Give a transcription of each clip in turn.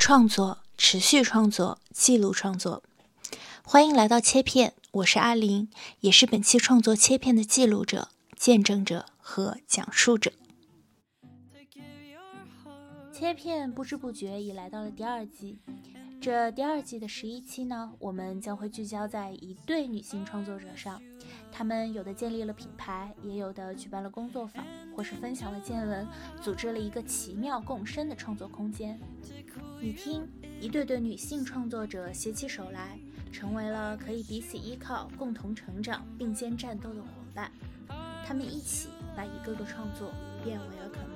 创作、持续创作、记录创作。欢迎来到切片，我是阿林，也是本期创作切片的记录者、见证者和讲述者。切片不知不觉已来到了第二季。这第二季的十一期呢，我们将会聚焦在一对女性创作者上，她们有的建立了品牌，也有的举办了工作坊，或是分享了见闻，组织了一个奇妙共生的创作空间。你听，一对对女性创作者携起手来，成为了可以彼此依靠、共同成长、并肩战斗的伙伴。她们一起把一个个创作变为了可能。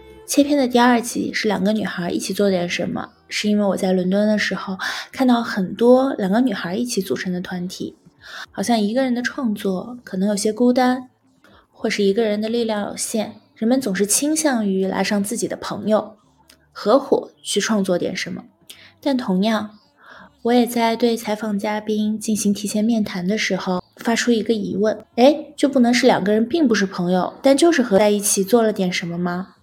切片的第二集是两个女孩一起做点什么，是因为我在伦敦的时候看到很多两个女孩一起组成的团体，好像一个人的创作可能有些孤单，或是一个人的力量有限，人们总是倾向于拉上自己的朋友，合伙去创作点什么。但同样，我也在对采访嘉宾进行提前面谈的时候发出一个疑问：哎，就不能是两个人并不是朋友，但就是合在一起做了点什么吗？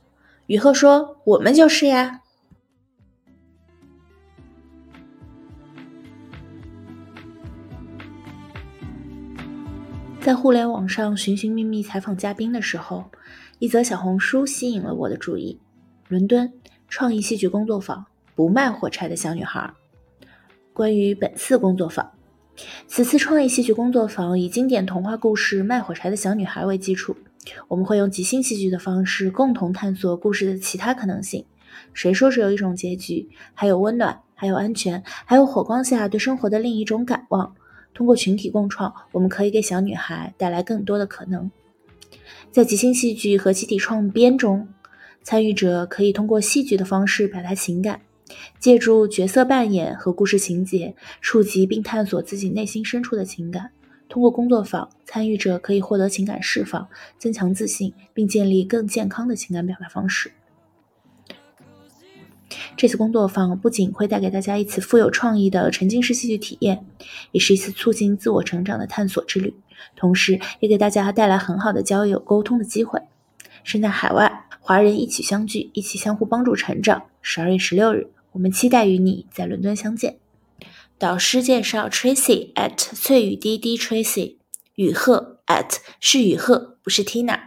雨鹤说：“我们就是呀。”在互联网上寻寻觅觅采访嘉宾的时候，一则小红书吸引了我的注意。伦敦创意戏剧工作坊，不卖火柴的小女孩。关于本次工作坊，此次创意戏剧工作坊以经典童话故事《卖火柴的小女孩》为基础。我们会用即兴戏剧的方式，共同探索故事的其他可能性。谁说只有一种结局？还有温暖，还有安全，还有火光下对生活的另一种感望。通过群体共创，我们可以给小女孩带来更多的可能。在即兴戏剧和集体创编中，参与者可以通过戏剧的方式表达情感，借助角色扮演和故事情节，触及并探索自己内心深处的情感。通过工作坊，参与者可以获得情感释放，增强自信，并建立更健康的情感表达方式。这次工作坊不仅会带给大家一次富有创意的沉浸式戏剧体验，也是一次促进自我成长的探索之旅，同时也给大家带来很好的交友沟通的机会。身在海外，华人一起相聚，一起相互帮助成长。十二月十六日，我们期待与你在伦敦相见。导师介绍：Tracy at 翠雨滴滴 Tracy，雨鹤 at 是雨鹤，不是 Tina。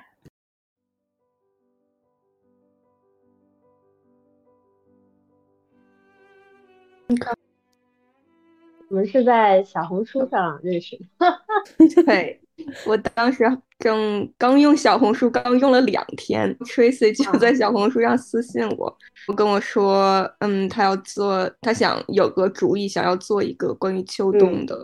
我们是在小红书上认识的。对，我当时正刚用小红书，刚用了两天，Tracy 就在小红书上私信我。跟我说，嗯，他要做，他想有个主意，想要做一个关于秋冬的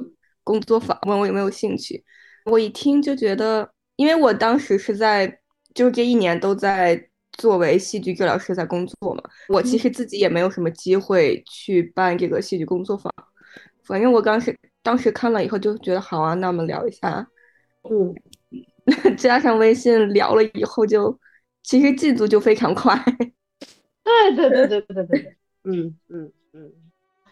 工作坊，问我有没有兴趣。我一听就觉得，因为我当时是在，就是这一年都在作为戏剧治疗师在工作嘛，我其实自己也没有什么机会去办这个戏剧工作坊。反正我当时当时看了以后就觉得好啊，那我们聊一下。嗯，加上微信聊了以后，就其实进度就非常快。对对对对对对对，嗯嗯嗯，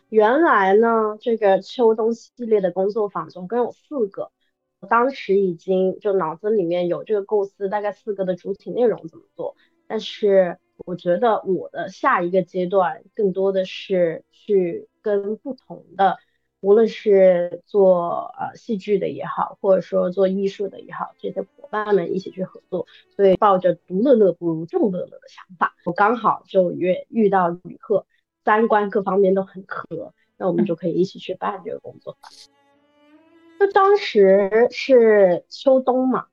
原来呢，这个秋冬系列的工作坊总共有四个，我当时已经就脑子里面有这个构思，大概四个的主体内容怎么做，但是我觉得我的下一个阶段更多的是去跟不同的。无论是做呃戏剧的也好，或者说做艺术的也好，这些伙伴们一起去合作，所以抱着独乐乐不如众乐乐的想法，我刚好就遇遇到旅客，三观各方面都很合，那我们就可以一起去办这个工作。就当时是秋冬嘛，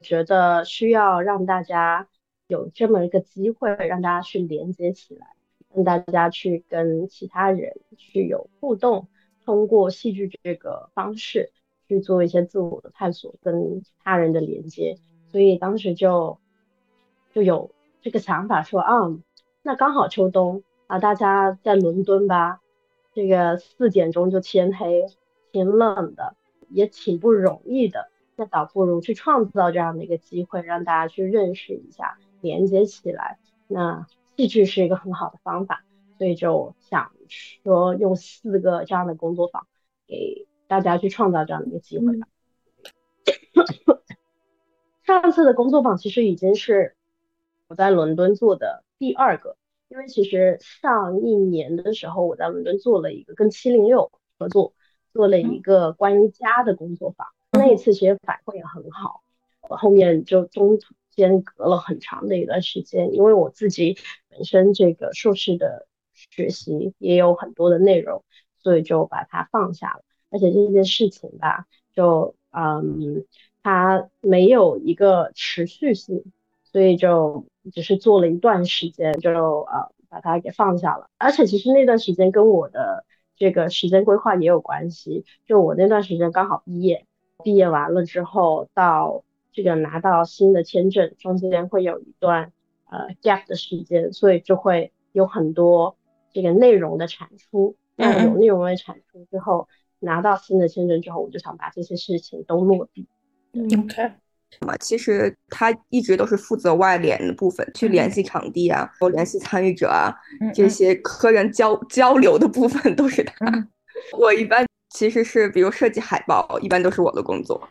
觉得需要让大家有这么一个机会，让大家去连接起来，让大家去跟其他人去有互动。通过戏剧这个方式去做一些自我的探索，跟他人的连接，所以当时就就有这个想法说啊，那刚好秋冬啊，大家在伦敦吧，这个四点钟就天黑，挺冷的，也挺不容易的，那倒不如去创造这样的一个机会，让大家去认识一下，连接起来，那戏剧是一个很好的方法。所以就想说用四个这样的工作坊给大家去创造这样的一个机会吧。上次的工作坊其实已经是我在伦敦做的第二个。因为其实上一年的时候，我在伦敦做了一个跟七零六合作，做了一个关于家的工作坊。那一次其实反馈也很好，我后面就中途间隔了很长的一段时间，因为我自己本身这个硕士的学习也有很多的内容，所以就把它放下了。而且这件事情吧，就嗯，它没有一个持续性，所以就。只是做了一段时间，就呃把它给放下了。而且其实那段时间跟我的这个时间规划也有关系。就我那段时间刚好毕业，毕业完了之后到这个拿到新的签证，中间会有一段呃 gap 的时间，所以就会有很多这个内容的产出。那有内容的产出之后，拿到新的签证之后，我就想把这些事情都落地。OK。嘛，其实他一直都是负责外联的部分，去联系场地啊，或联系参与者啊，这些客人交交流的部分都是他。我一般其实是，比如设计海报，一般都是我的工作。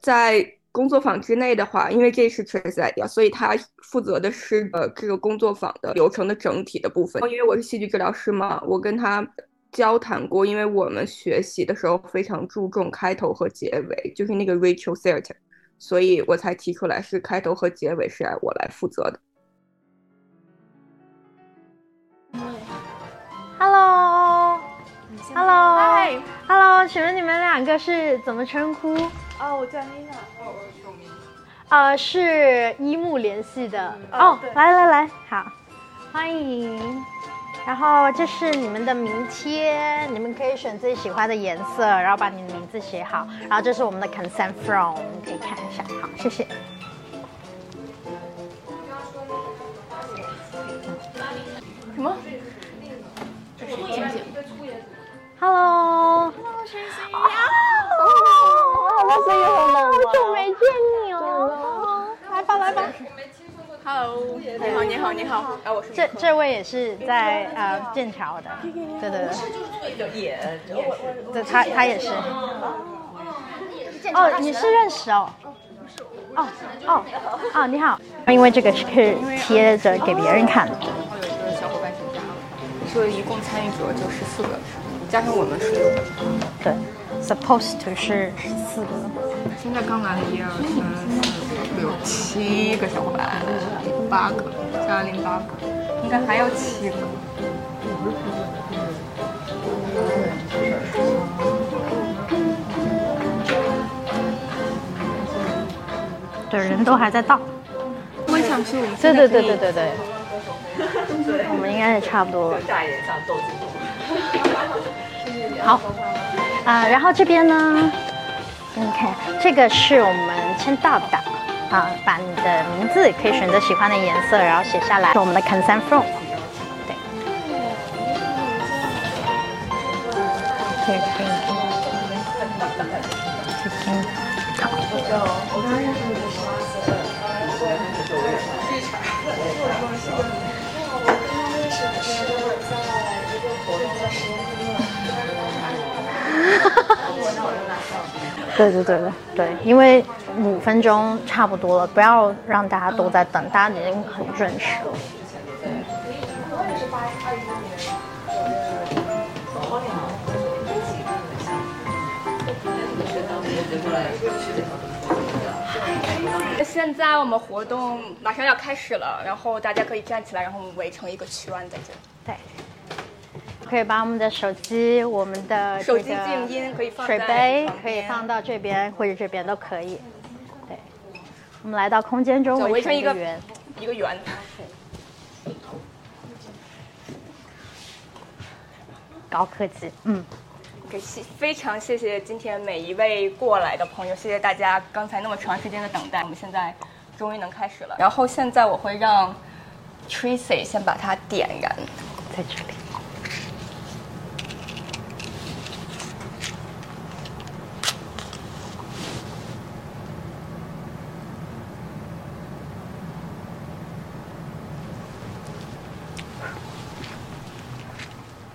在工作坊之内的话，因为这是 Trace idea，所以他负责的是呃这个工作坊的流程的整体的部分。因为我是戏剧治疗师嘛，我跟他交谈过，因为我们学习的时候非常注重开头和结尾，就是那个 Rachel Theatre。所以我才提出来是开头和结尾是我来负责的。Hello，Hello，Hi，Hello，请问你们两个是怎么称呼？哦，我叫妮娜。哦，我是呃，是一木联系的。哦，来来来，好，欢迎。然后这是你们的名贴，你们可以选自己喜欢的颜色，然后把你的名字写好。然后这是我们的 consent from，可以看一下。好，谢谢。什么？Hello。好久没见你哦。来吧，来吧。Hello，你好，你好，你好。啊，我是这这位也是在呃剑桥的，对对对。也对，他他也是。哦，你是认识哦。哦哦哦，你好。因为这个是贴着给别人看的。然后有的小伙伴请假了，所以一共参与者就十四个，加上我们是六个。对，supposed to 是十四个。现在刚来了一二三四。有七个小伙伴，八个加零八个，应该还有七个。对，人都还在到。我想是我们对对对对对对。我们应该也差不多。大眼上斗智好。啊，然后这边呢，你看，这个是我们签到的。啊，把你的名字可以选择喜欢的颜色，然后写下来。是我们的 consent form。对。可以可以。对对对对对，因为。五分钟差不多了，不要让大家都在等，大家已经很准时了。现在我们活动马上要开始了，然后大家可以站起来，然后我们围成一个圈在这。对。可以把我们的手机、我们的手机静音可以放水杯可以放到这边或者这边都可以。我们来到空间中，围成一个圆，一个圆。高科技，嗯。给谢，非常谢谢今天每一位过来的朋友，谢谢大家刚才那么长时间的等待。我们现在终于能开始了。然后现在我会让 Tracy 先把它点燃，在这里。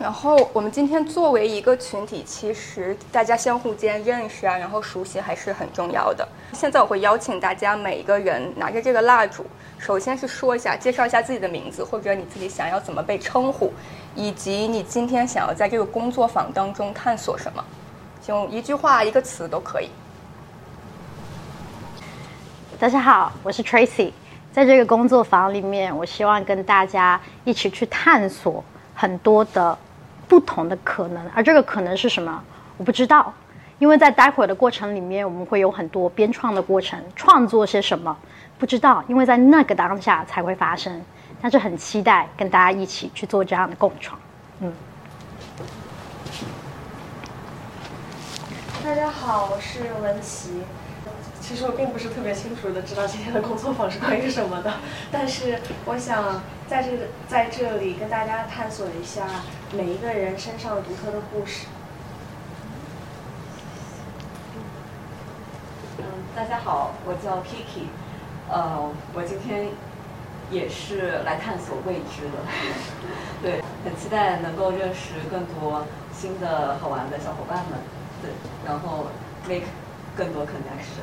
然后我们今天作为一个群体，其实大家相互间认识啊，然后熟悉还是很重要的。现在我会邀请大家每一个人拿着这个蜡烛，首先是说一下，介绍一下自己的名字，或者你自己想要怎么被称呼，以及你今天想要在这个工作坊当中探索什么，用一句话、一个词都可以。大家好，我是 Tracy，在这个工作坊里面，我希望跟大家一起去探索很多的。不同的可能，而这个可能是什么？我不知道，因为在待会儿的过程里面，我们会有很多编创的过程，创作些什么？不知道，因为在那个当下才会发生。但是很期待跟大家一起去做这样的共创。嗯。大家好，我是文琪。其实我并不是特别清楚的知道今天的工作坊是关于什么的，但是我想在这个在这里跟大家探索一下每一个人身上独特的故事。嗯，大家好，我叫 Kiki，呃，我今天也是来探索未知的，对，很期待能够认识更多新的好玩的小伙伴们，对，然后 make 更多 connection。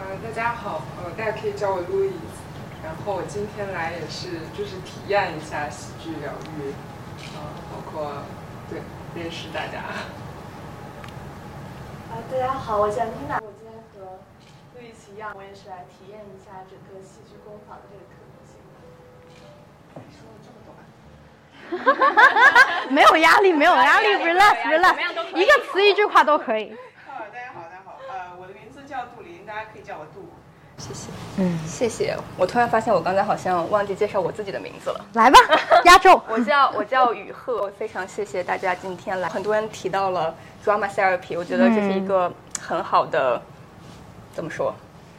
呃，大家好，呃，大家可以叫我路易斯。然后我今天来也是就是体验一下喜剧疗愈，呃，包括对认识大家。啊，大家好，我叫 Tina，。我今天和路易斯一样，我也是来体验一下整个戏剧工坊的这个可能性。说了这么短。没有压力，没有压力，relax，relax，一个词一句话都可以。啊，大家好，大家好，呃，我的名字叫杜林，大家可以叫我杜。谢谢，嗯，谢谢。我突然发现我刚才好像忘记介绍我自己的名字了。来吧，压轴。我叫我叫雨鹤，非常谢谢大家今天来。很多人提到了 drama therapy，我觉得这是一个很好的，怎么说？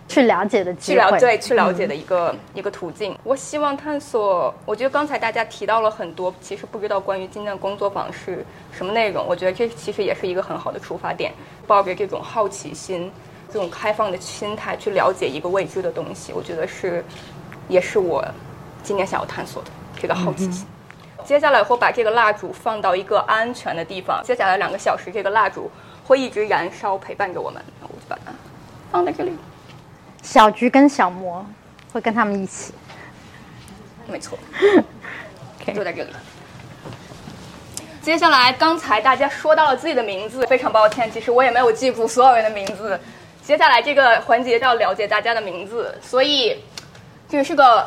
去了解的去了对去了解的一个一个途径。我希望探索。我觉得刚才大家提到了很多，其实不知道关于今天的工作坊是什么内容。我觉得这其实也是一个很好的出发点，抱着这种好奇心、这种开放的心态去了解一个未知的东西。我觉得是，也是我今年想要探索的这个好奇心。接下来会把这个蜡烛放到一个安全的地方。接下来两个小时，这个蜡烛会一直燃烧，陪伴着我们。我就把它放在这里。小菊跟小魔会跟他们一起，没错，就在这里。接下来，刚才大家说到了自己的名字，非常抱歉，其实我也没有记住所有人的名字。接下来这个环节要了解大家的名字，所以这个是个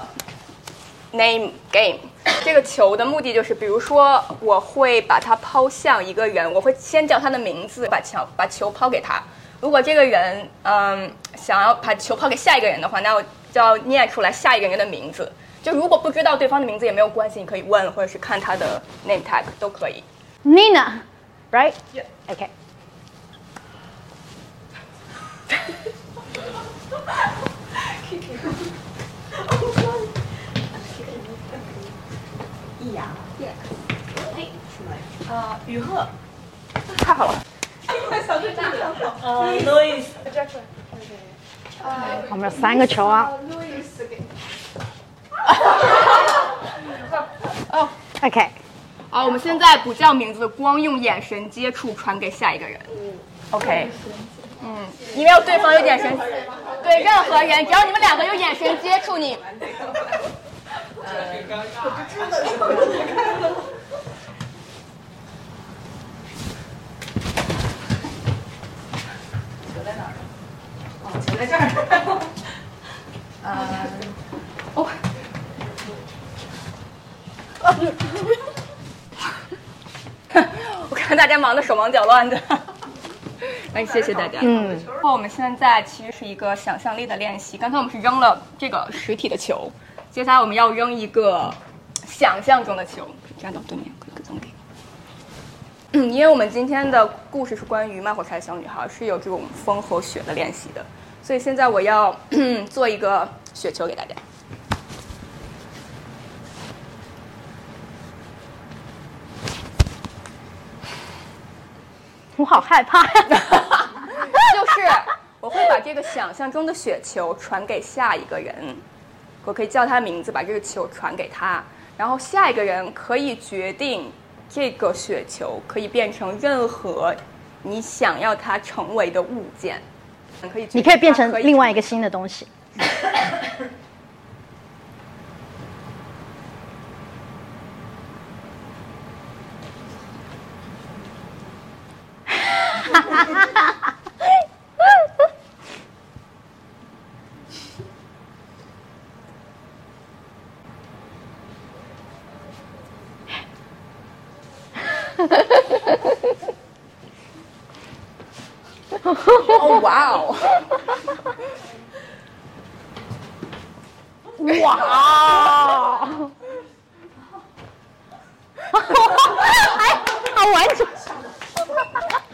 name game。这个球的目的就是，比如说我会把它抛向一个人，我会先叫他的名字，把球把球抛给他。如果这个人嗯想要把球抛给下一个人的话，那我就要念出来下一个人的名字。就如果不知道对方的名字也没有关系，你可以问或者是看他的 name tag 都可以。Nina，right？Yeah，OK。易雅，Yeah。嘿，呃，雨鹤，太好了。小队长，呃，Louis，我们有三个球啊。哦，OK，好，我们现在不叫名字，光用眼神接触传给下一个人。OK，嗯，你没有对方有眼神，对任何人，只要你们两个有眼神接触你。呃，我知道，我看到了。球在哪儿？哦，球在这儿。呃，哦，看，我看大家忙得手忙脚乱的。哎，谢谢大家。嗯，那我们现在其实是一个想象力的练习。刚才我们是扔了这个实体的球，接下来我们要扔一个想象中的球，站到对面，总给。嗯，因为我们今天的故事是关于卖火柴的小女孩，是有这种风和雪的练习的。所以现在我要 做一个雪球给大家。我好害怕呀，就是我会把这个想象中的雪球传给下一个人。我可以叫他名字，把这个球传给他，然后下一个人可以决定这个雪球可以变成任何你想要它成为的物件，可以，你可以变成另外一个新的东西。哈哈哈哈哈！哦，哇哦！哇！哎，好完整。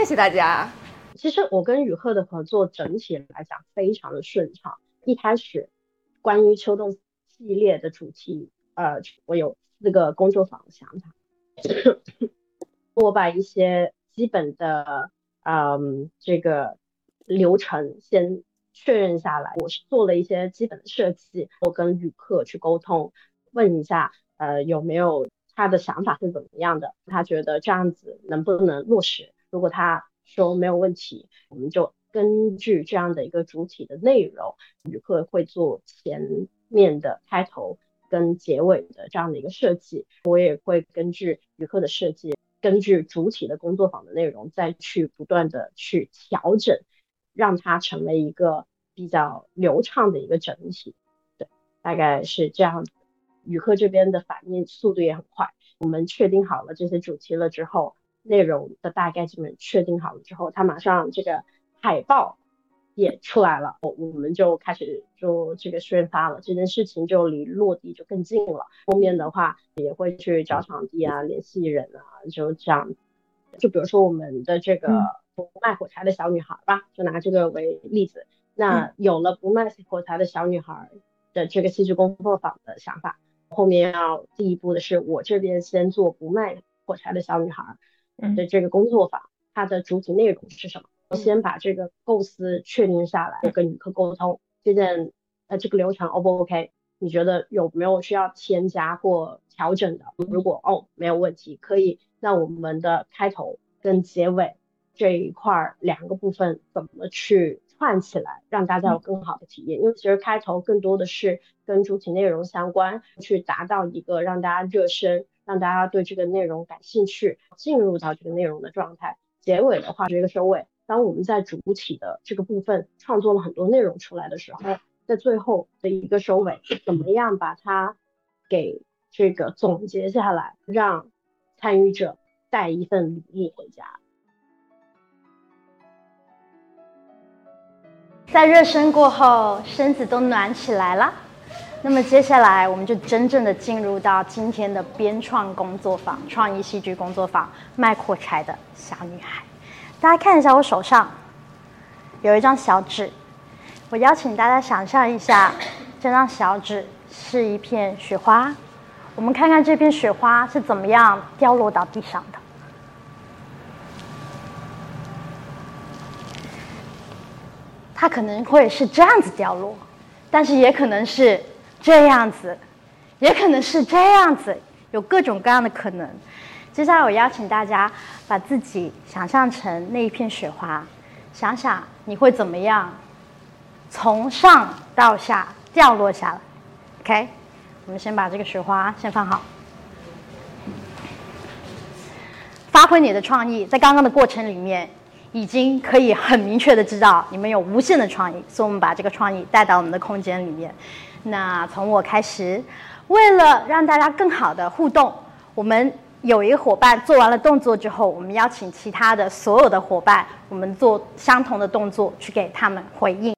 谢谢大家。其实我跟雨鹤的合作整体来讲非常的顺畅。一开始关于秋冬系列的主题，呃，我有四个工作坊的想法，我把一些基本的，嗯，这个流程先确认下来。我是做了一些基本的设计，我跟雨客去沟通，问一下，呃，有没有他的想法是怎么样的，他觉得这样子能不能落实？如果他说没有问题，我们就根据这样的一个主体的内容，旅客会做前面的开头跟结尾的这样的一个设计。我也会根据旅客的设计，根据主体的工作坊的内容，再去不断的去调整，让它成为一个比较流畅的一个整体。对，大概是这样子。旅客这边的反应速度也很快，我们确定好了这些主题了之后。内容的大概基本确定好了之后，他马上这个海报也出来了，我我们就开始做这个宣发了，这件事情就离落地就更近了。后面的话也会去找场地啊，联系人啊，就这样。就比如说我们的这个不卖火柴的小女孩吧，就拿这个为例子。那有了不卖火柴的小女孩的这个戏剧工作坊的想法，后面要第一步的是我这边先做不卖火柴的小女孩。的这个工作坊，它的主体内容是什么？我先把这个构思确定下来，跟旅客沟通这件呃这个流程 O 不 OK？你觉得有没有需要添加或调整的？如果哦没有问题，可以。那我们的开头跟结尾这一块两个部分怎么去串起来，让大家有更好的体验？因为其实开头更多的是跟主体内容相关，去达到一个让大家热身。让大家对这个内容感兴趣，进入到这个内容的状态。结尾的话是一个收尾。当我们在主体的这个部分创作了很多内容出来的时候，在最后的一个收尾，怎么样把它给这个总结下来，让参与者带一份礼物回家。在热身过后，身子都暖起来了。那么接下来，我们就真正的进入到今天的编创工作坊、创意戏剧工作坊——卖火柴的小女孩。大家看一下，我手上有一张小纸，我邀请大家想象一下，这张小纸是一片雪花。我们看看这片雪花是怎么样掉落到地上的。它可能会是这样子掉落，但是也可能是。这样子，也可能是这样子，有各种各样的可能。接下来我邀请大家把自己想象成那一片雪花，想想你会怎么样从上到下掉落下来。OK，我们先把这个雪花先放好，发挥你的创意，在刚刚的过程里面。已经可以很明确的知道你们有无限的创意，所以我们把这个创意带到我们的空间里面。那从我开始，为了让大家更好的互动，我们有一个伙伴做完了动作之后，我们邀请其他的所有的伙伴，我们做相同的动作去给他们回应。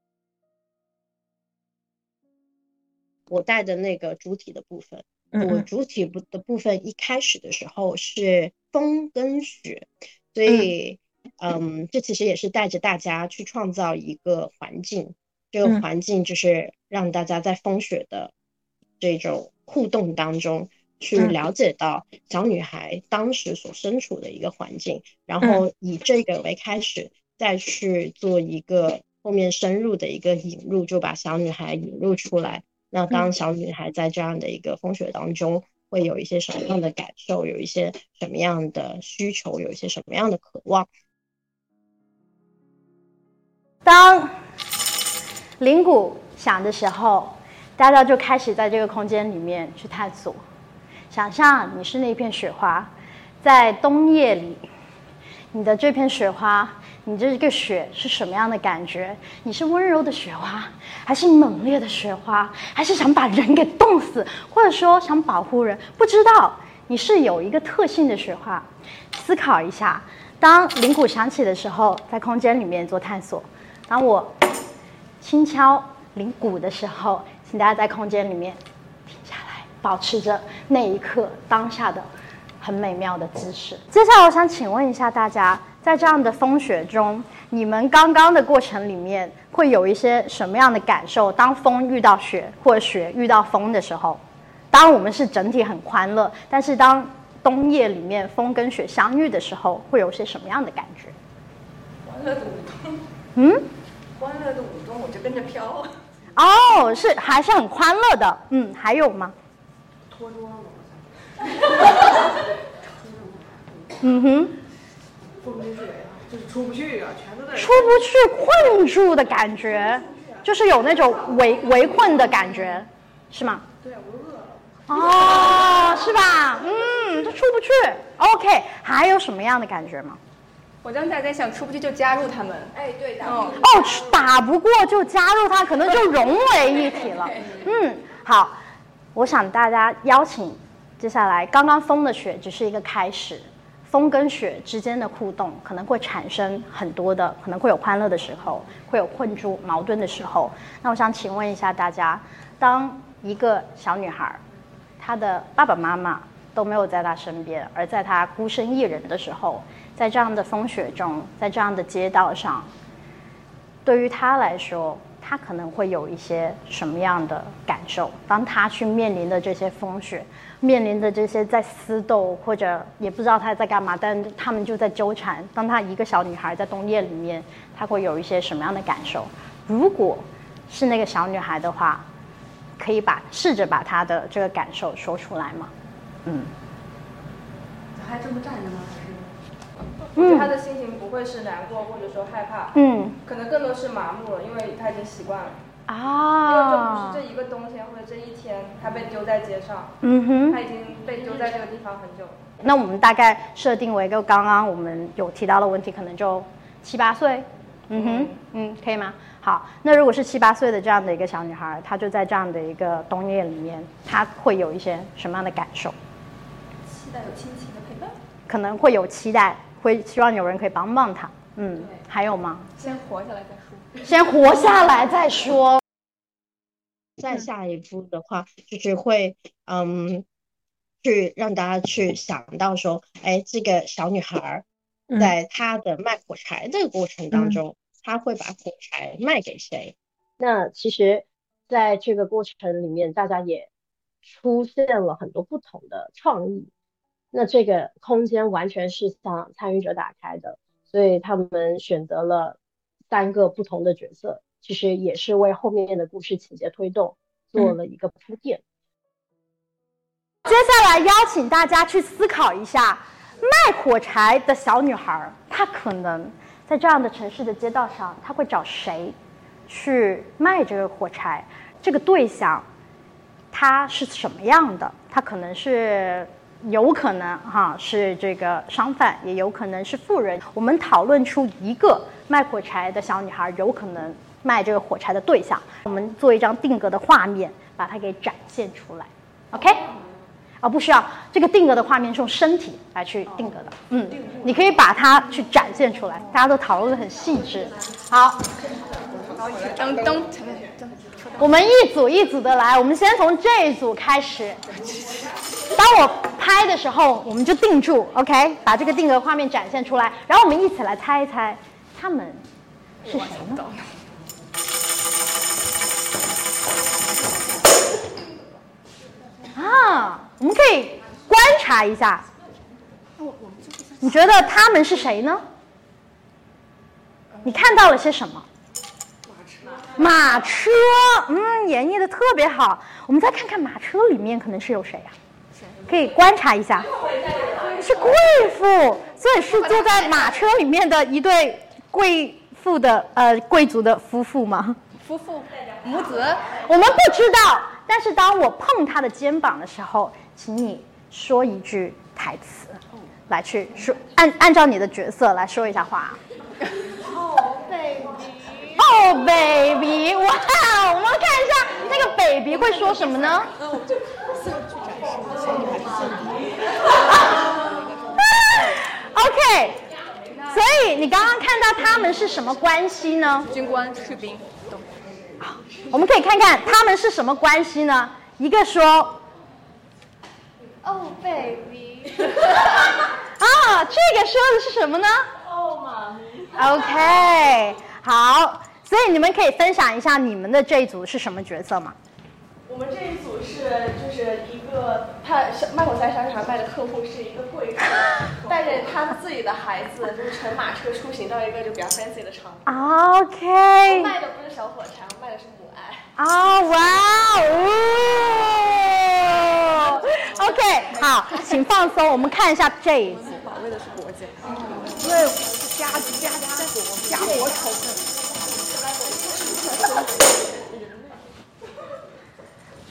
我带的那个主体的部分，我主体部的部分一开始的时候是风跟雪，所以。嗯，这其实也是带着大家去创造一个环境，这个环境就是让大家在风雪的这种互动当中去了解到小女孩当时所身处的一个环境，然后以这个为开始，再去做一个后面深入的一个引入，就把小女孩引入出来。那当小女孩在这样的一个风雪当中，会有一些什么样的感受？有一些什么样的需求？有一些什么样的渴望？当铃鼓响的时候，大家就开始在这个空间里面去探索。想象你是那片雪花，在冬夜里，你的这片雪花，你这个雪是什么样的感觉？你是温柔的雪花，还是猛烈的雪花？还是想把人给冻死，或者说想保护人？不知道你是有一个特性的雪花。思考一下，当铃鼓响起的时候，在空间里面做探索。当我轻敲铃鼓的时候，请大家在空间里面停下来，保持着那一刻当下的很美妙的姿势。接下来，我想请问一下大家，在这样的风雪中，你们刚刚的过程里面会有一些什么样的感受？当风遇到雪，或者雪遇到风的时候，当我们是整体很欢乐，但是当冬夜里面风跟雪相遇的时候，会有些什么样的感觉？欢乐的舞动。嗯。欢乐的舞动，我就跟着飘。哦，是还是很欢乐的。嗯，还有吗？脱妆了。嗯哼。风跟水啊，就是出不去啊，全都在。出不去，困住的感觉，就是有那种围围困的感觉，是吗？对啊，我都饿了。哦，是吧？嗯，就出不去。OK，还有什么样的感觉吗？我刚才在想，出不去就加入他们。哎，对的。哦，打不过就加入他，可能就融为一体了。嗯，好，我想大家邀请，接下来刚刚风的雪只是一个开始，风跟雪之间的互动可能会产生很多的，可能会有欢乐的时候，会有困住矛盾的时候。那我想请问一下大家，当一个小女孩，她的爸爸妈妈都没有在她身边，而在她孤身一人的时候。在这样的风雪中，在这样的街道上，对于他来说，他可能会有一些什么样的感受？当他去面临的这些风雪，面临的这些在厮斗，或者也不知道他在干嘛，但他们就在纠缠。当他一个小女孩在冬夜里面，他会有一些什么样的感受？如果是那个小女孩的话，可以把试着把她的这个感受说出来吗？嗯，还这么站着呢？我觉得他的心情不会是难过或者说害怕，嗯，可能更多是麻木了，因为他已经习惯了。啊，因为这不是这一个冬天或者这一天，他被丢在街上，嗯哼，他已经被丢在这个地方很久了。那我们大概设定为一个刚刚我们有提到的问题，可能就七八岁，嗯哼，嗯，可以吗？好，那如果是七八岁的这样的一个小女孩，她就在这样的一个冬夜里面，她会有一些什么样的感受？期待有亲情的陪伴，可能会有期待。会希望有人可以帮帮他，嗯，还有吗？先活下来再说。先活下来再说。再下一步的话，就是会，嗯，去让大家去想到说，哎，这个小女孩，在她的卖火柴这个过程当中，她会把火柴卖给谁？那其实，在这个过程里面，大家也出现了很多不同的创意。那这个空间完全是向参与者打开的，所以他们选择了三个不同的角色，其实也是为后面的故事情节推动做了一个铺垫。接下来邀请大家去思考一下，卖火柴的小女孩，她可能在这样的城市的街道上，她会找谁去卖这个火柴？这个对象他是什么样的？他可能是有可能哈是这个商贩，也有可能是富人。我们讨论出一个卖火柴的小女孩有可能卖这个火柴的对象，我们做一张定格的画面，把它给展现出来。OK？啊，不需要这个定格的画面是用身体来去定格的。嗯，你可以把它去展现出来，大家都讨论的很细致。好，噔噔我们一组一组的来，我们先从这一组开始。当我拍的时候，我们就定住，OK，把这个定格画面展现出来，然后我们一起来猜一猜，他们是谁呢？啊，我们可以观察一下。你觉得他们是谁呢？你看到了些什么？马车，嗯，演绎的特别好。我们再看看马车里面可能是有谁呀、可以观察一下，是贵妇，所以是坐在马车里面的一对贵妇的呃贵族的夫妇吗？夫妇母子，我们不知道，但是当我碰他的肩膀的时候，请你说一句台词，来去说按按照你的角色来说一下话。哦，baby，哇！我们看一下那个 baby 会说什么呢？OK，所以你刚刚看到他们是什么关系呢？军官、士兵都我们可以看看他们是什么关系呢？一个说哦，baby，啊，这个说的是什么呢哦，妈咪，？OK，好，所以你们可以分享一下你们的这一组是什么角色吗？我们这一组是就是一个他小卖火柴小女孩卖的客户是一个贵妇，带着她自己的孩子就是乘马车出行到一个就比较 fancy 的场所。OK，卖的不是小火柴，我卖的是母爱。啊，哇哦！OK，好，请放松，我们看一下这一组。保卫的是国家。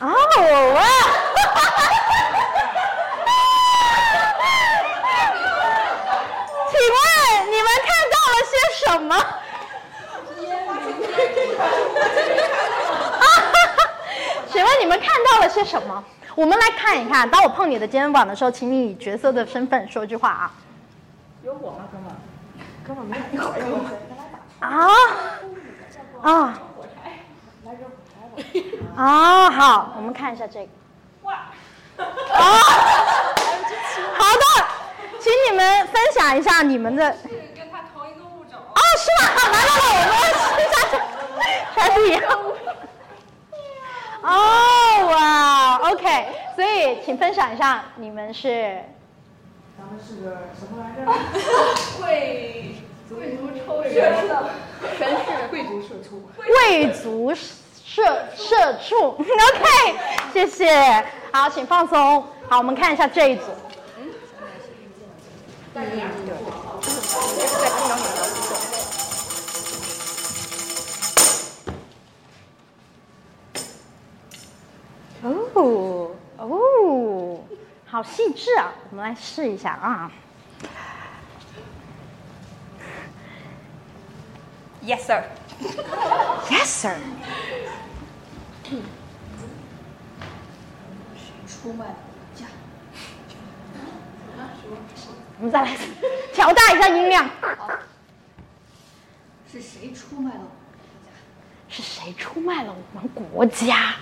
哦哇！请问你们看到了些什么？啊 请问你们看到了些什么？我们来看一看。当我碰你的肩膀的时候，请你以角色的身份说句话啊。有我吗，哥们？哥们没有。啊啊！啊，好，我们看一下这个。哇啊，好的，请你们分享一下你们的。是跟他同一个物种。哦，是吗？来来来，我们试一下，全是一样。哦，哇，OK，所以请分享一下你们是咱们是个什么来着贵贵族抽人的，全是贵族社畜。贵族社社畜。OK，谢谢。好，请放松。好，我们看一下这一组。哦哦，好细致啊！我们来试一下啊。，Yes sir，Yes, sir。我们再来调大一下音量。是谁出卖了我们家？是谁出卖了我们国家？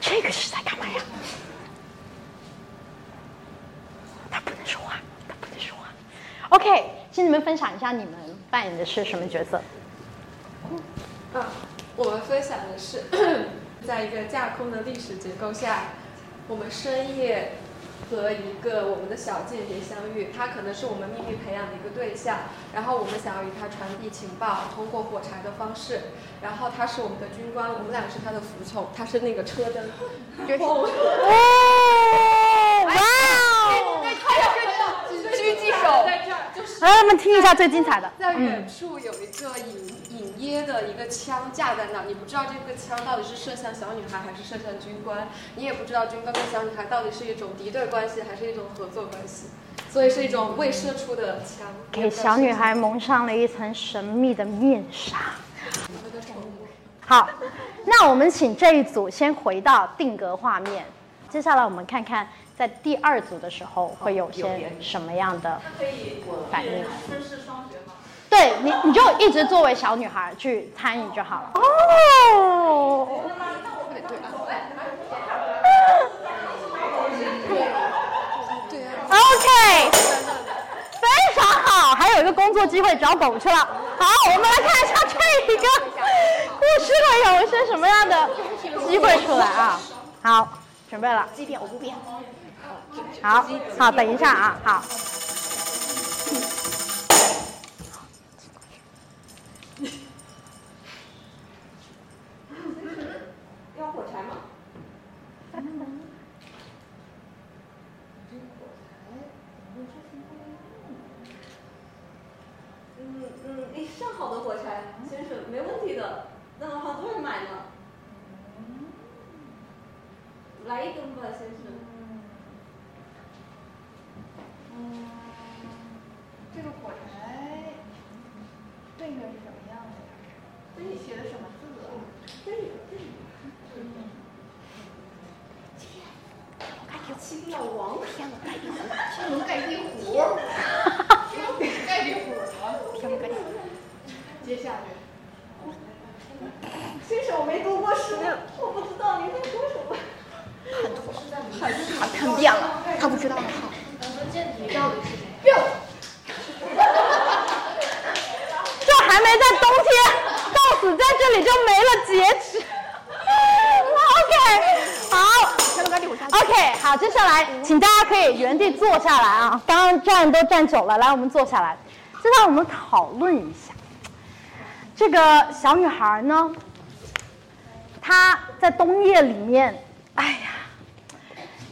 这个是在干嘛呀？他不能说话，他不能说话。OK，请你们分享一下你们扮演的是什么角色？啊，我们分享的是，在一个架空的历史结构下，我们深夜和一个我们的小间谍相遇，他可能是我们秘密培养的一个对象，然后我们想要与他传递情报，通过火柴的方式，然后他是我们的军官，我们俩是他的服从，他是那个车灯，哦，哇哦！对，他也是狙击手来，我们听一下最精彩的。在远处有一个隐隐约的一个枪架在那，你不知道这个枪到底是射向小女孩还是射向军官，你也不知道军官跟小女孩到底是一种敌对关系还是一种合作关系，所以是一种未射出的枪，给小女孩蒙上了一层神秘的面纱。好，那我们请这一组先回到定格画面，接下来我们看看在第二组的时候会有些什么样的反应。对你，你就一直作为小女孩去参与就好了。哦。OK，非常好，还有一个工作机会找狗去了。好，我们来看一下这一个故事会有一些什么样的机会出来啊？好，准备了。这边我不变。好，好，等一下啊，好。要火柴吗？嗯嗯，哎，上好的火柴，先生，没问题的，那好多人买呢。来一根吧，先生。嗯，这个火柴背面是什么样的呀？这里写的什么字啊？这个这个。青药王，天龙盖地虎，天龙盖地虎，天龙盖地虎吗？天龙盖地虎。接下去。先生，我没读过书，我不知道您在说什么。很土，他看遍了，他不知道的好。咱们见底到底是谁？就还没在冬天到死在这里就没了截止。OK，好。OK，好，接下来请大家可以原地坐下来啊！刚刚都站久了，来，我们坐下来。现在我们讨论一下，这个小女孩呢，她在冬夜里面，哎呀，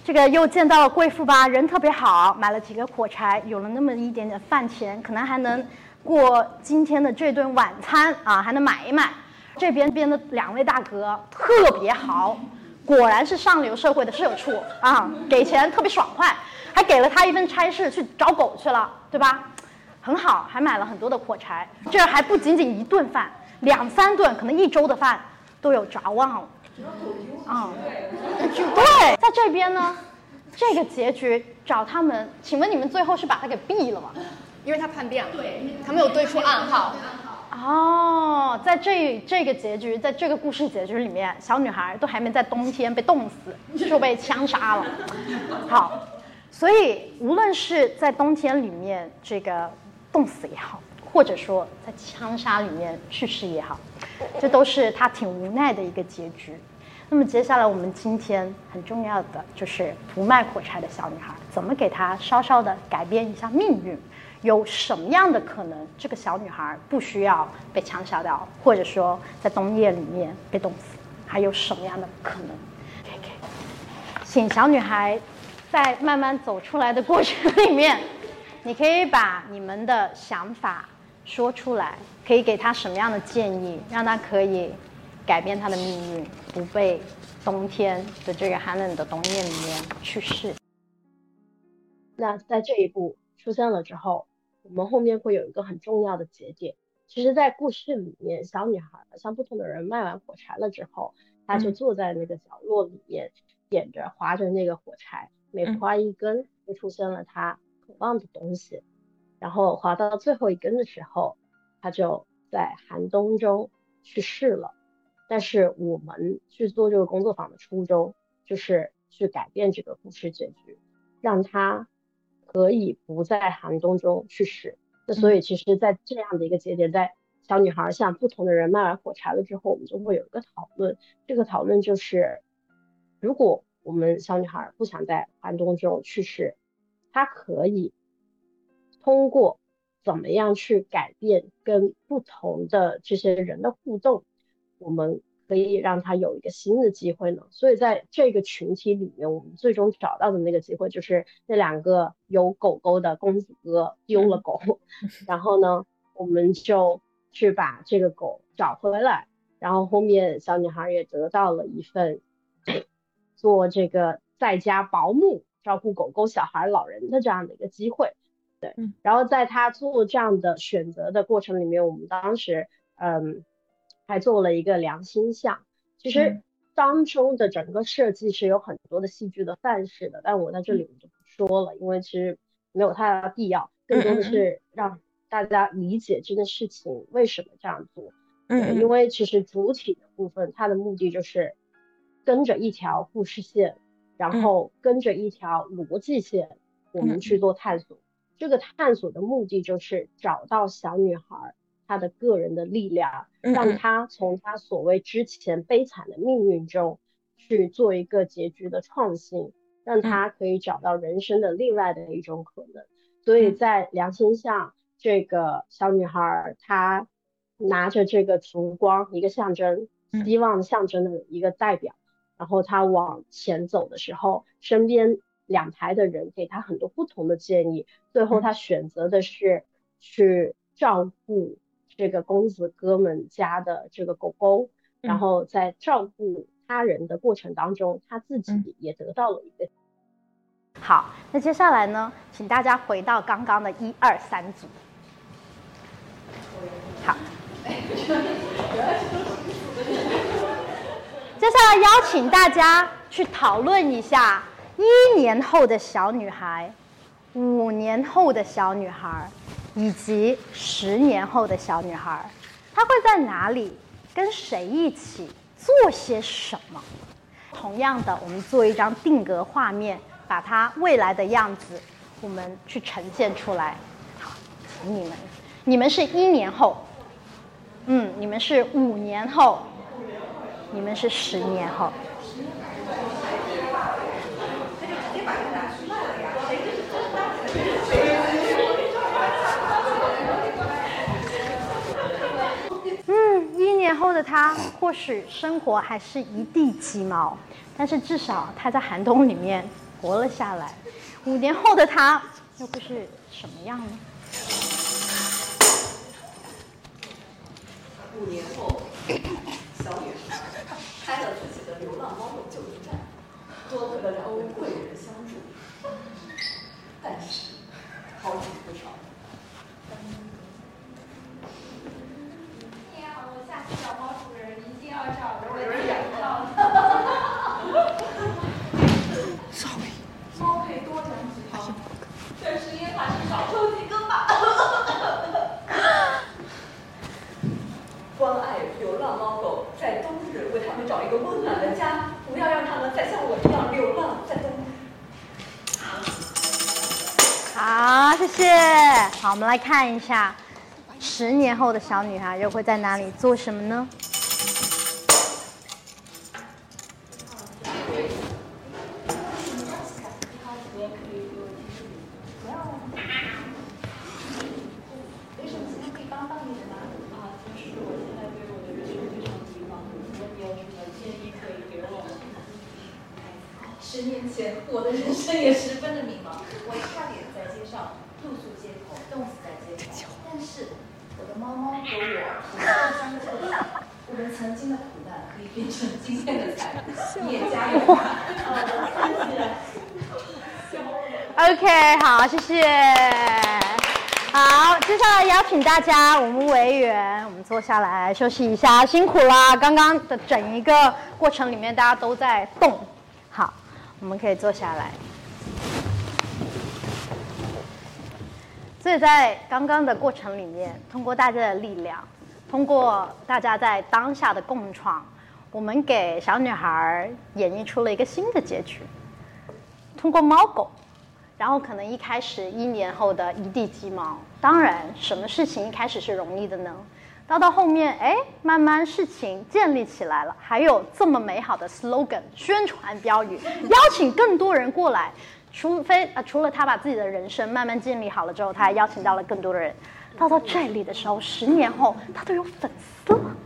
这个又见到了贵妇吧，人特别好，买了几个火柴，有了那么一点点饭钱，可能还能过今天的这顿晚餐啊，还能买一买。这边边的两位大哥特别好。果然是上流社会的社畜啊，给钱特别爽快，还给了他一份差事去找狗去了，对吧？很好，还买了很多的火柴，这还不仅仅一顿饭，两三顿，可能一周的饭都有着望了。啊，对，在这边呢，这个结局找他们，请问你们最后是把他给毙了吗？因为他叛变了，对，他没有对出暗号。哦，在这这个结局，在这个故事结局里面，小女孩都还没在冬天被冻死，就被枪杀了。好，所以无论是在冬天里面这个冻死也好，或者说在枪杀里面去世也好，这都是她挺无奈的一个结局。那么接下来我们今天很重要的就是不卖火柴的小女孩，怎么给她稍稍的改变一下命运？有什么样的可能，这个小女孩不需要被枪杀掉，或者说在冬夜里面被冻死？还有什么样的可能？请小女孩在慢慢走出来的过程里面，你可以把你们的想法说出来，可以给她什么样的建议，让她可以改变她的命运，不被冬天的这个寒冷的冬夜里面去世。那在这一步出现了之后。我们后面会有一个很重要的节点。其实，在故事里面，小女孩向不同的人卖完火柴了之后，她就坐在那个角落里面，点着划着那个火柴，每划一根，就出现了她渴望的东西。然后划到最后一根的时候，她就在寒冬中去世了。但是我们去做这个工作坊的初衷，就是去改变这个故事结局，让她。可以不在寒冬中去世。那所以，其实，在这样的一个节点，在小女孩向不同的人卖完火柴了之后，我们就会有一个讨论。这个讨论就是，如果我们小女孩不想在寒冬中去世，她可以通过怎么样去改变跟不同的这些人的互动，我们。可以让她有一个新的机会呢？所以在这个群体里面，我们最终找到的那个机会就是那两个有狗狗的公子哥丢了狗，然后呢，我们就去把这个狗找回来，然后后面小女孩也得到了一份做这个在家保姆照顾狗狗、小孩、老人的这样的一个机会。对，然后在他做这样的选择的过程里面，我们当时嗯。还做了一个良心项，其实当中的整个设计是有很多的戏剧的范式的，但我在这里我就不说了，因为其实没有太大的必要，更多的是让大家理解这件事情为什么这样做。嗯，因为其实主体的部分，它的目的就是跟着一条故事线，然后跟着一条逻辑线，我们去做探索。这个探索的目的就是找到小女孩。她的个人的力量，让她从她所谓之前悲惨的命运中去做一个结局的创新，让她可以找到人生的另外的一种可能。所以在良心上，这个小女孩她拿着这个烛光，一个象征希望象征的一个代表，然后他往前走的时候，身边两排的人给他很多不同的建议，最后他选择的是去照顾。这个公子哥们家的这个狗狗，然后在照顾他人的过程当中，他自己也得到了一个。好，那接下来呢，请大家回到刚刚的一二三组。好。接下来邀请大家去讨论一下一年后的小女孩，五年后的小女孩。以及十年后的小女孩，她会在哪里跟谁一起做些什么？同样的，我们做一张定格画面，把她未来的样子，我们去呈现出来。好，请你们，你们是一年后，嗯，你们是五年后，你们是十年后。年后的他，或许生活还是一地鸡毛，但是至少他在寒冬里面活了下来。五年后的他，又会是什么样呢？五年后，小女孩开了自己的流浪猫狗救助站，多得了两位贵人的相助，但是好景不长。小猫主人一定要找我养到。猫可以多长几条，但是因为它是少抽几根吧。关爱流浪猫狗，在冬日为它们找一个温暖的家，不要让它们再像我一样流浪在冬日。好，谢谢。好，我们来看一下。十年后的小女孩又会在哪里做什么呢？十年前，我的人生也十分的迷茫，我差点在街上露宿街头，冻死在街头，但是。我的猫猫和我互相特别，我们曾经的苦难可以变成今天的财富，你也加油！OK，好，谢谢。好，接下来邀请大家，我们委员，我们坐下来休息一下，辛苦了。刚刚的整一个过程里面，大家都在动。好，我们可以坐下来。所以在刚刚的过程里面，通过大家的力量，通过大家在当下的共创，我们给小女孩演绎出了一个新的结局。通过猫狗，然后可能一开始一年后的一地鸡毛。当然，什么事情一开始是容易的呢？到到后面，哎，慢慢事情建立起来了，还有这么美好的 slogan 宣传标语，邀请更多人过来。除非啊，除了他把自己的人生慢慢建立好了之后，他还邀请到了更多的人。到到这里的时候，十年后他都有粉丝了。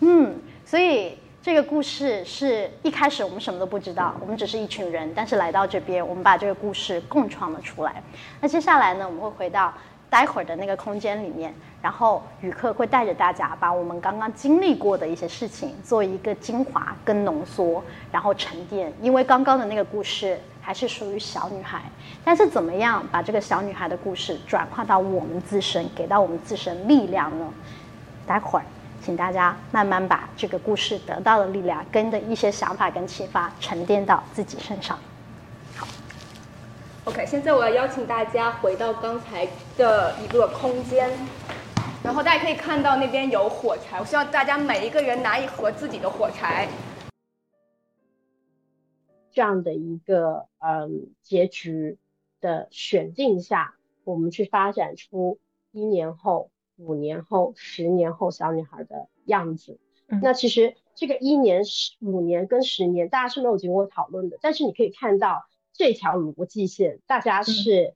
嗯，所以这个故事是一开始我们什么都不知道，我们只是一群人，但是来到这边，我们把这个故事共创了出来。那接下来呢，我们会回到待会儿的那个空间里面，然后宇克会带着大家把我们刚刚经历过的一些事情做一个精华跟浓缩，然后沉淀。因为刚刚的那个故事还是属于小女孩，但是怎么样把这个小女孩的故事转化到我们自身，给到我们自身力量呢？待会儿。请大家慢慢把这个故事得到的力量跟的一些想法跟启发沉淀到自己身上。好，OK，现在我要邀请大家回到刚才的一个空间，然后大家可以看到那边有火柴，我希望大家每一个人拿一盒自己的火柴。这样的一个嗯结局的选定下，我们去发展出一年后。五年后、十年后小女孩的样子，那其实这个一年、十五年跟十年，大家是没有经过讨论的。但是你可以看到这条逻辑线，大家是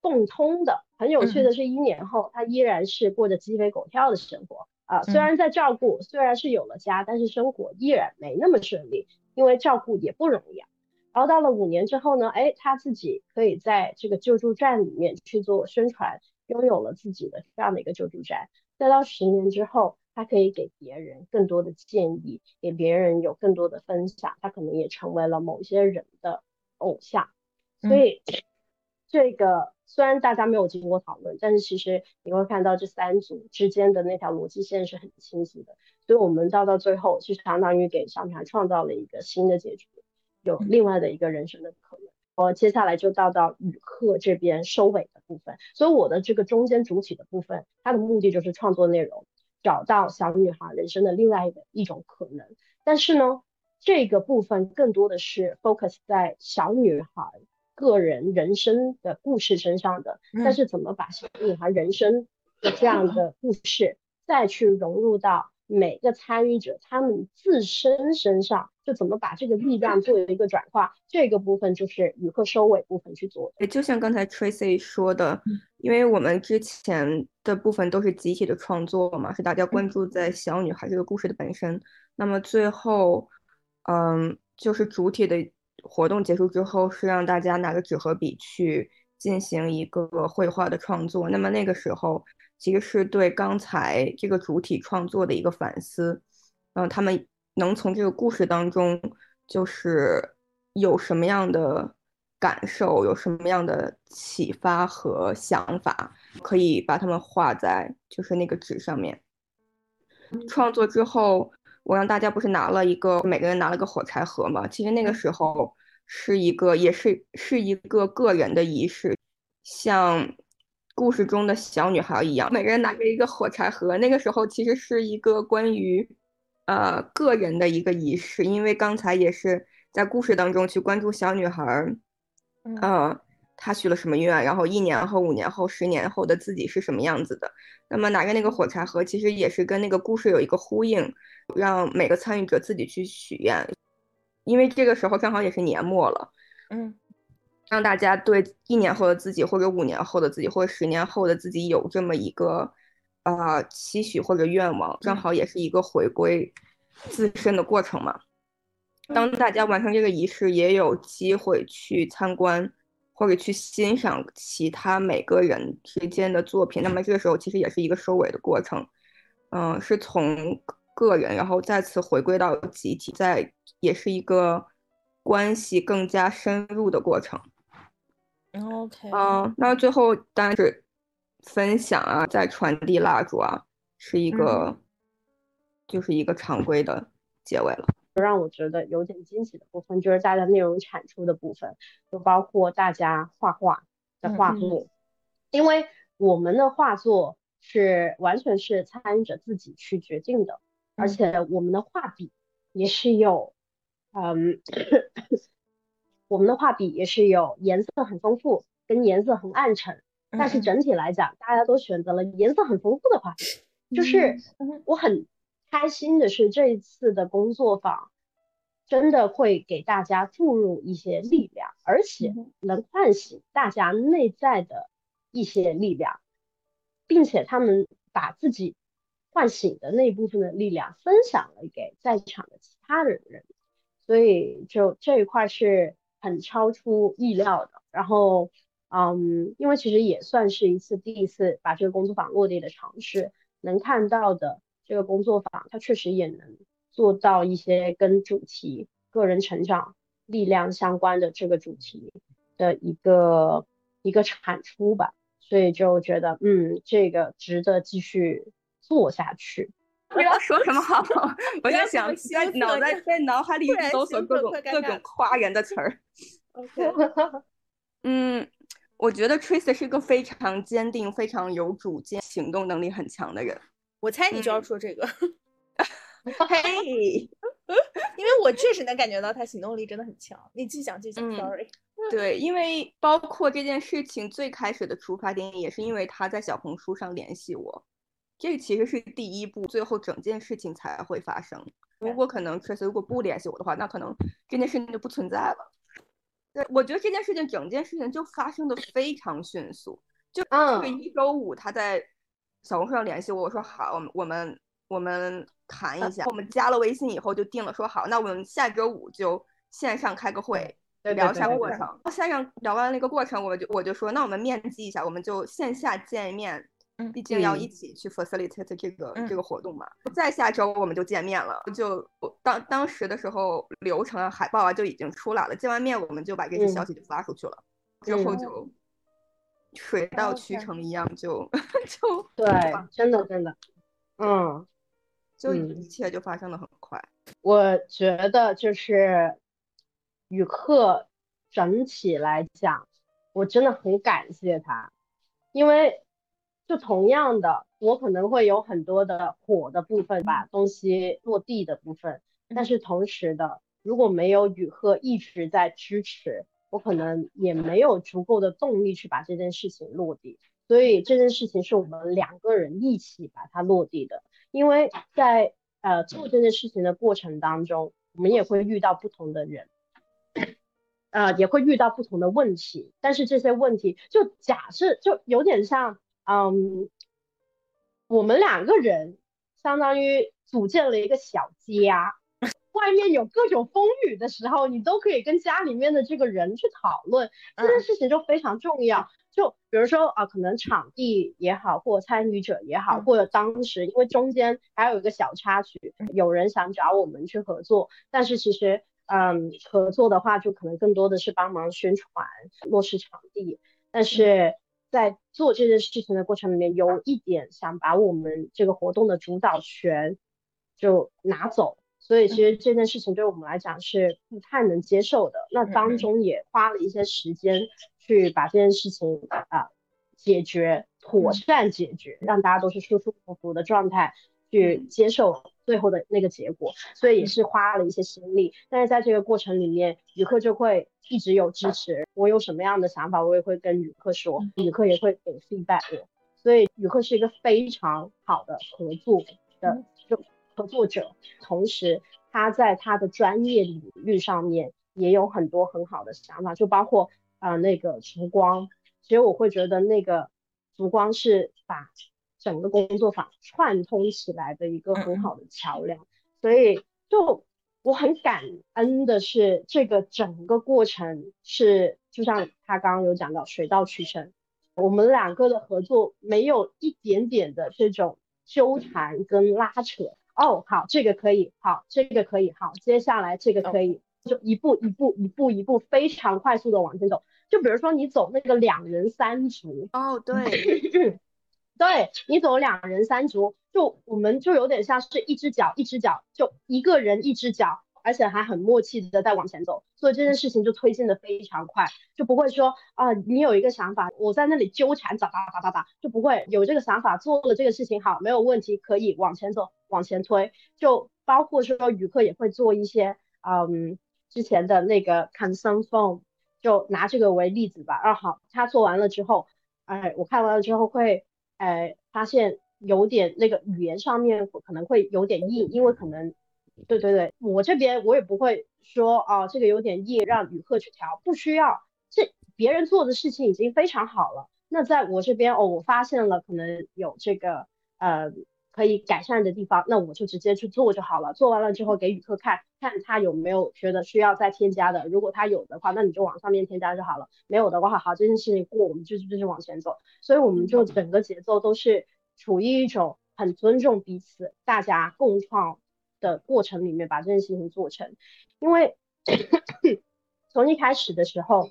共通的。很有趣的是，一年后她依然是过着鸡飞狗跳的生活啊，虽然在照顾，虽然是有了家，但是生活依然没那么顺利，因为照顾也不容易啊。然后到了五年之后呢，哎，她自己可以在这个救助站里面去做宣传。拥有了自己的这样的一个救助站，再到十年之后，他可以给别人更多的建议，给别人有更多的分享，他可能也成为了某些人的偶像。所以，这个虽然大家没有经过讨论，但是其实你会看到这三组之间的那条逻辑线是很清晰的。所以，我们到到最后，其实相当于给小女孩创造了一个新的结局，有另外的一个人生的可能。我接下来就到到语课这边收尾的部分，所以我的这个中间主体的部分，它的目的就是创作内容，找到小女孩人生的另外一个一种可能。但是呢，这个部分更多的是 focus 在小女孩个人人生的故事身上的。但是怎么把小女孩人生的这样的故事再去融入到？每个参与者他们自身身上就怎么把这个力量做一个转化，这个部分就是语课收尾部分去做的。就像刚才 Tracy 说的，因为我们之前的部分都是集体的创作嘛，是大家关注在小女孩这个故事的本身。那么最后，嗯，就是主体的活动结束之后，是让大家拿着纸和笔去进行一个绘画的创作。那么那个时候。其实是对刚才这个主体创作的一个反思，嗯，他们能从这个故事当中，就是有什么样的感受，有什么样的启发和想法，可以把它们画在就是那个纸上面。创作之后，我让大家不是拿了一个，每个人拿了个火柴盒嘛？其实那个时候是一个，也是是一个个人的仪式，像。故事中的小女孩一样，每个人拿着一个火柴盒。那个时候其实是一个关于，呃，个人的一个仪式，因为刚才也是在故事当中去关注小女孩，嗯，她许了什么愿，然后一年后、五年后、十年后的自己是什么样子的。那么拿着那个火柴盒，其实也是跟那个故事有一个呼应，让每个参与者自己去许愿，因为这个时候正好也是年末了，嗯。让大家对一年后的自己，或者五年后的自己，或者十年后的自己有这么一个呃期许或者愿望，正好也是一个回归自身的过程嘛。当大家完成这个仪式，也有机会去参观或者去欣赏其他每个人之间的作品。那么这个时候其实也是一个收尾的过程，嗯，是从个人然后再次回归到集体，在也是一个关系更加深入的过程。OK，嗯，那最后当然是分享啊，再传递蜡烛啊，是一个，就是一个常规的结尾了。让我觉得有点惊喜的部分，就是大家内容产出的部分，就包括大家画画的画作，因为我们的画作是完全是参与者自己去决定的，而且我们的画笔也是有，嗯。我们的画笔也是有颜色很丰富，跟颜色很暗沉，但是整体来讲，大家都选择了颜色很丰富的画笔。就是我很开心的是，这一次的工作坊真的会给大家注入一些力量，而且能唤醒大家内在的一些力量，并且他们把自己唤醒的那一部分的力量分享了给在场的其他的人，所以就这一块是很超出意料的。然后，嗯，因为其实也算是一次第一次把这个工作坊落地的尝试，能看到的这个工作坊，它确实也能做到一些跟主题个人成长力量相关的这个主题的一个一个产出吧。所以就觉得，嗯，这个值得继续。做下去，不知道说什么好。我在想，在脑袋在脑海里搜索各种各种夸人的词儿。嗯，我觉得 Tracy 是个非常坚定、非常有主见、行动能力很强的人。我猜你就要说这个。嘿，因为我确实能感觉到他行动力真的很强。你继续讲，继续讲。Sorry。对，因为包括这件事情最开始的出发点，也是因为他在小红书上联系我。这其实是第一步，最后整件事情才会发生。如果可能，Tracy 如果不联系我的话，那可能这件事情就不存在了。对，我觉得这件事情整件事情就发生的非常迅速。就这个一周五，他在小红书上联系我，我说好，我们我们我们谈一下。我们加了微信以后就定了，说好，那我们下周五就线上开个会，聊一下过程。线上聊完那个过程，我就我就说，那我们面基一下，我们就线下见一面。毕竟要一起去 facilitate 这个这个活动嘛。再下周我们就见面了，就当当时的时候流程啊、海报啊就已经出来了。见完面我们就把这些消息就发出去了，之后就水到渠成一样，就 就对，真的真的，嗯，就一切就发生的很快。我觉得就是语课整体来讲，我真的很感谢他，因为。就同样的，我可能会有很多的火的部分，把东西落地的部分，但是同时的，如果没有雨鹤一直在支持，我可能也没有足够的动力去把这件事情落地。所以这件事情是我们两个人一起把它落地的，因为在呃做这件事情的过程当中，我们也会遇到不同的人，呃也会遇到不同的问题，但是这些问题就假设就有点像。嗯，我们两个人相当于组建了一个小家，外面有各种风雨的时候，你都可以跟家里面的这个人去讨论这件事情，就非常重要。就比如说啊，可能场地也好，或参与者也好，或者当时因为中间还有一个小插曲，有人想找我们去合作，但是其实嗯，合作的话就可能更多的是帮忙宣传、落实场地，但是。在做这件事情的过程里面，有一点想把我们这个活动的主导权就拿走，所以其实这件事情对我们来讲是不太能接受的。那当中也花了一些时间去把这件事情啊解决，妥善解决，让大家都是舒舒服服的状态去接受。最后的那个结果，所以也是花了一些心力。但是在这个过程里面，宇客就会一直有支持。我有什么样的想法，我也会跟宇客说，宇客也会给 feedback 我。所以宇客是一个非常好的合作的就合作者，同时他在他的专业领域上面也有很多很好的想法，就包括啊那个烛光。其实我会觉得那个烛光是把。整个工作坊串通起来的一个很好的桥梁，所以就我很感恩的是，这个整个过程是就像他刚刚有讲到水到渠成，我们两个的合作没有一点点的这种纠缠跟拉扯。哦，好，这个可以，好，这个可以，好，接下来这个可以，就一步一步一步一步非常快速的往前走。就比如说你走那个两人三足，哦，对。对你走两人三足，就我们就有点像是一只脚一只脚，就一个人一只脚，而且还很默契的在往前走，所以这件事情就推进的非常快，就不会说啊，你有一个想法，我在那里纠缠，咋咋咋咋咋，就不会有这个想法做了这个事情好，没有问题，可以往前走，往前推，就包括说宇客也会做一些，嗯，之前的那个 concern phone，就拿这个为例子吧，二号他做完了之后，哎，我看完了之后会。呃，发现有点那个语言上面可能会有点硬，因为可能，对对对，我这边我也不会说啊，这个有点硬，让旅客去调，不需要，这别人做的事情已经非常好了。那在我这边哦，我发现了可能有这个呃可以改善的地方，那我就直接去做就好了。做完了之后给宇客看看他有没有觉得需要再添加的，如果他有的话，那你就往上面添加就好了。没有的话，好，这件事情过，我们就继续往前走。所以我们就整个节奏都是处于一种很尊重彼此、大家共创的过程里面，把这件事情做成。因为从一开始的时候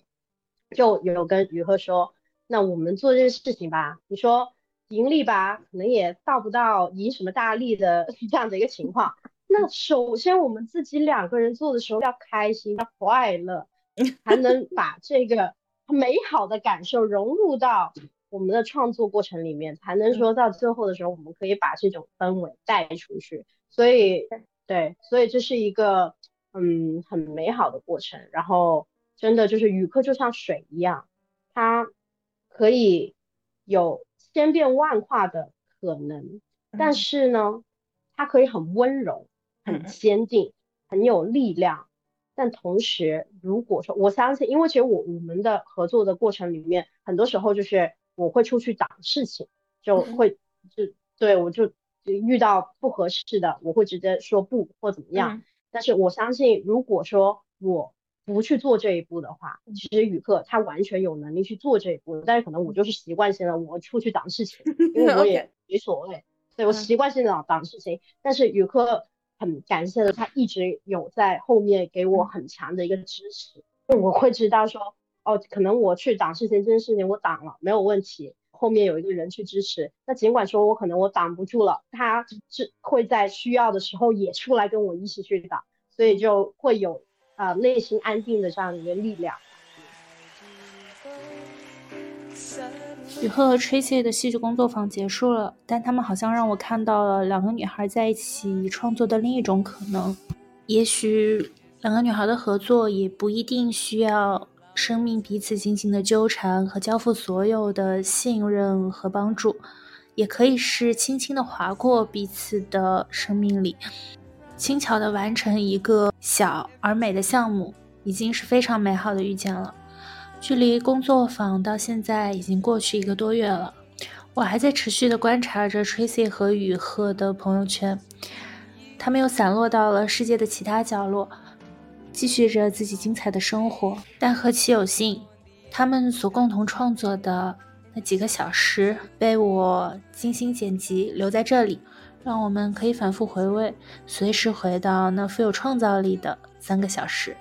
就有跟宇鹤说，那我们做这件事情吧，你说。盈利吧，可能也到不到赢什么大利的 这样的一个情况。那首先我们自己两个人做的时候要开心、要快乐，才能 把这个美好的感受融入到我们的创作过程里面，才能说到最后的时候，我们可以把这种氛围带出去。所以，对，所以这是一个嗯很美好的过程。然后，真的就是语课就像水一样，它可以有。千变万化的可能，但是呢，它可以很温柔、很坚定、很有力量。但同时，如果说我相信，因为其实我我们的合作的过程里面，很多时候就是我会出去挡事情，就会就对我就遇到不合适的，我会直接说不或怎么样。但是我相信，如果说我。不去做这一步的话，其实宇客他完全有能力去做这一步，但是可能我就是习惯性的我出去挡事情，因为我也没所谓，对我习惯性的挡事情。但是宇客很感谢的，他一直有在后面给我很强的一个支持，我会知道说，哦，可能我去挡事情这件事情我挡了没有问题，后面有一个人去支持，那尽管说我可能我挡不住了，他是会在需要的时候也出来跟我一起去挡，所以就会有。啊，内心安定的这样一个力量。雨鹤和 Tracy 的戏剧工作坊结束了，但他们好像让我看到了两个女孩在一起创作的另一种可能。也许两个女孩的合作也不一定需要生命彼此紧紧的纠缠和交付所有的信任和帮助，也可以是轻轻的划过彼此的生命里。轻巧地完成一个小而美的项目，已经是非常美好的遇见了。距离工作坊到现在已经过去一个多月了，我还在持续地观察着 Tracy 和雨鹤的朋友圈，他们又散落到了世界的其他角落，继续着自己精彩的生活。但何其有幸，他们所共同创作的那几个小时被我精心剪辑留在这里。让我们可以反复回味，随时回到那富有创造力的三个小时。